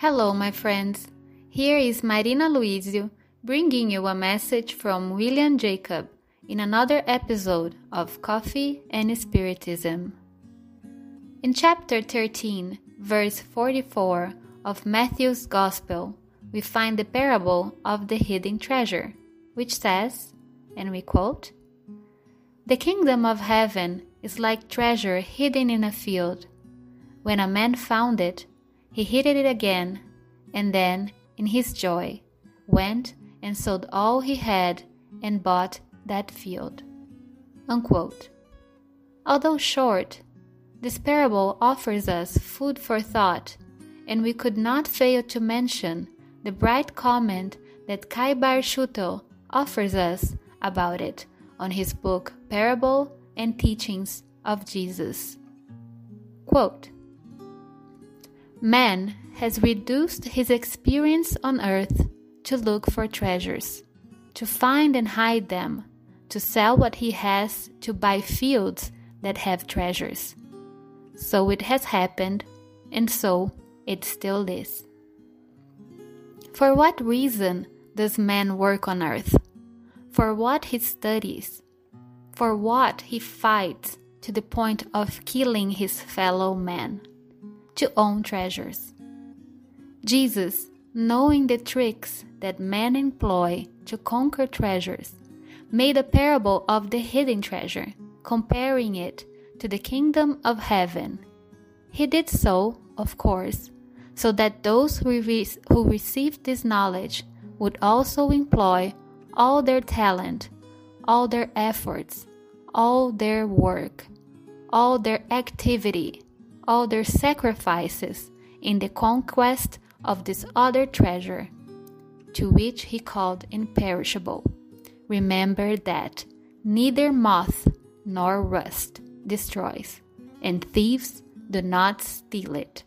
Hello, my friends. Here is Marina Luizio bringing you a message from William Jacob in another episode of Coffee and Spiritism. In chapter 13, verse 44 of Matthew's Gospel, we find the parable of the hidden treasure, which says, and we quote, The kingdom of heaven is like treasure hidden in a field. When a man found it, he hid it again, and then, in his joy, went and sold all he had and bought that field. Unquote. Although short, this parable offers us food for thought, and we could not fail to mention the bright comment that Cairbar Schutel offers us about it on his book Parable and Teachings of Jesus. Quote, Man has reduced his experience on earth to look for treasures, to find and hide them, to sell what he has to buy fields that have treasures. So it has happened, and so it still is. For what reason does man work on earth? For what he studies? For what he fights to the point of killing his fellow man? To own treasures. Jesus, knowing the tricks that men employ to conquer treasures, made a parable of the hidden treasure, comparing it to the kingdom of heaven. He did so, of course, so that those who, re- who received this knowledge would also employ all their talent, all their efforts, all their work, all their activity, all their sacrifices in the conquest of this other treasure, to which he called imperishable. Remember that neither moth nor rust destroys, and thieves do not steal it.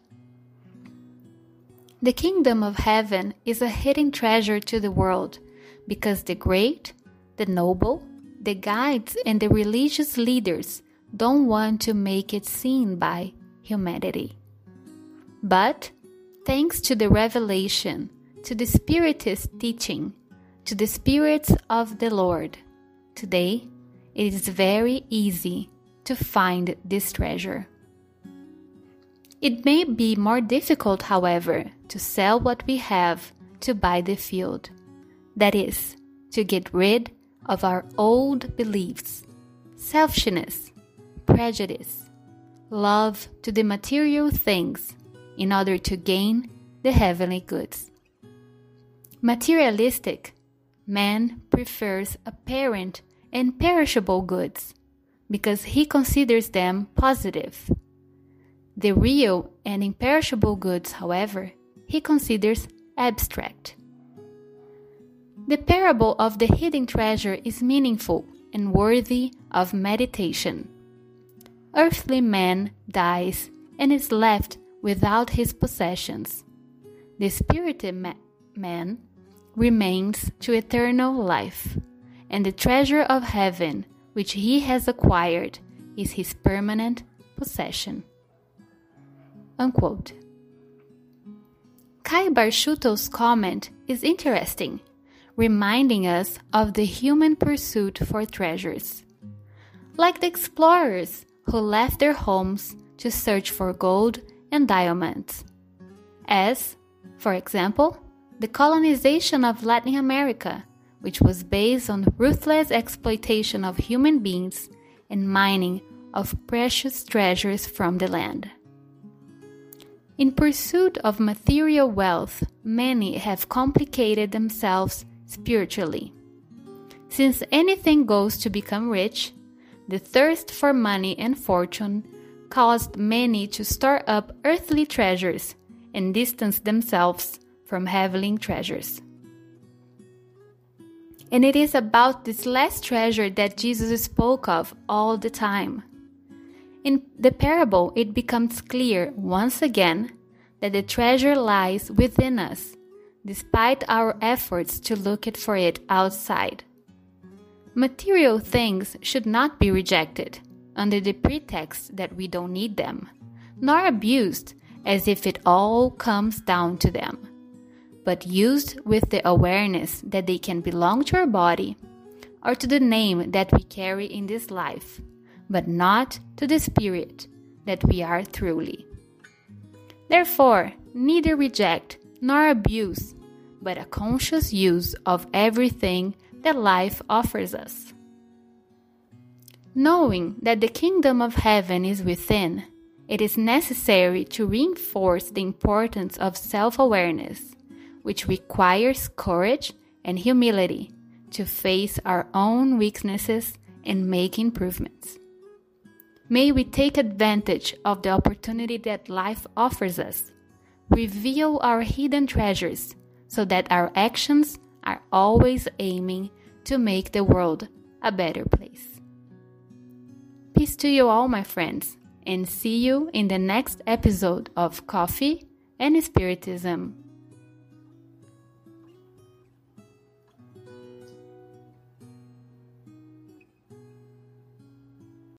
The kingdom of heaven is a hidden treasure to the world because the great, the noble, the guides, and the religious leaders don't want to make it seen by humanity. But thanks to the revelation, to the Spiritist teaching, to the spirits of the Lord, today it is very easy to find this treasure. It may be more difficult, however, to sell what we have to buy the field. That is, to get rid of our old beliefs, selfishness, prejudice, love to the material things in order to gain the heavenly goods. Materialistic, man prefers apparent and perishable goods because he considers them positive. The real and imperishable goods, however, he considers abstract. The parable of the hidden treasure is meaningful and worthy of meditation. Earthly man dies and is left without his possessions. The spirited ma- man remains to eternal life, and the treasure of heaven which he has acquired is his permanent possession. Unquote. Cairbar Schutel's comment is interesting reminding us of the human pursuit for treasures. Like the explorers who left their homes to search for gold and diamonds. As, for example, the colonization of Latin America, which was based on ruthless exploitation of human beings and mining of precious treasures from the land. In pursuit of material wealth, many have complicated themselves spiritually. Since anything goes to become rich, the thirst for money and fortune caused many to store up earthly treasures and distance themselves from heavenly treasures. And it is about this last treasure that Jesus spoke of all the time. In the parable, it becomes clear once again that the treasure lies within us despite our efforts to look for it outside. Material things should not be rejected under the pretext that we don't need them, nor abused as if it all comes down to them, but used with the awareness that they can belong to our body or to the name that we carry in this life, but not to the spirit that we are truly. Therefore, neither reject nor abuse, but a conscious use of everything that life offers us. Knowing that the kingdom of heaven is within, it is necessary to reinforce the importance of self awareness, which requires courage and humility to face our own weaknesses and make improvements. May we take advantage of the opportunity that life offers us, reveal our hidden treasures so that our actions are always aiming to make the world a better place. Peace to you all, my friends, and see you in the next episode of Coffee and Spiritism.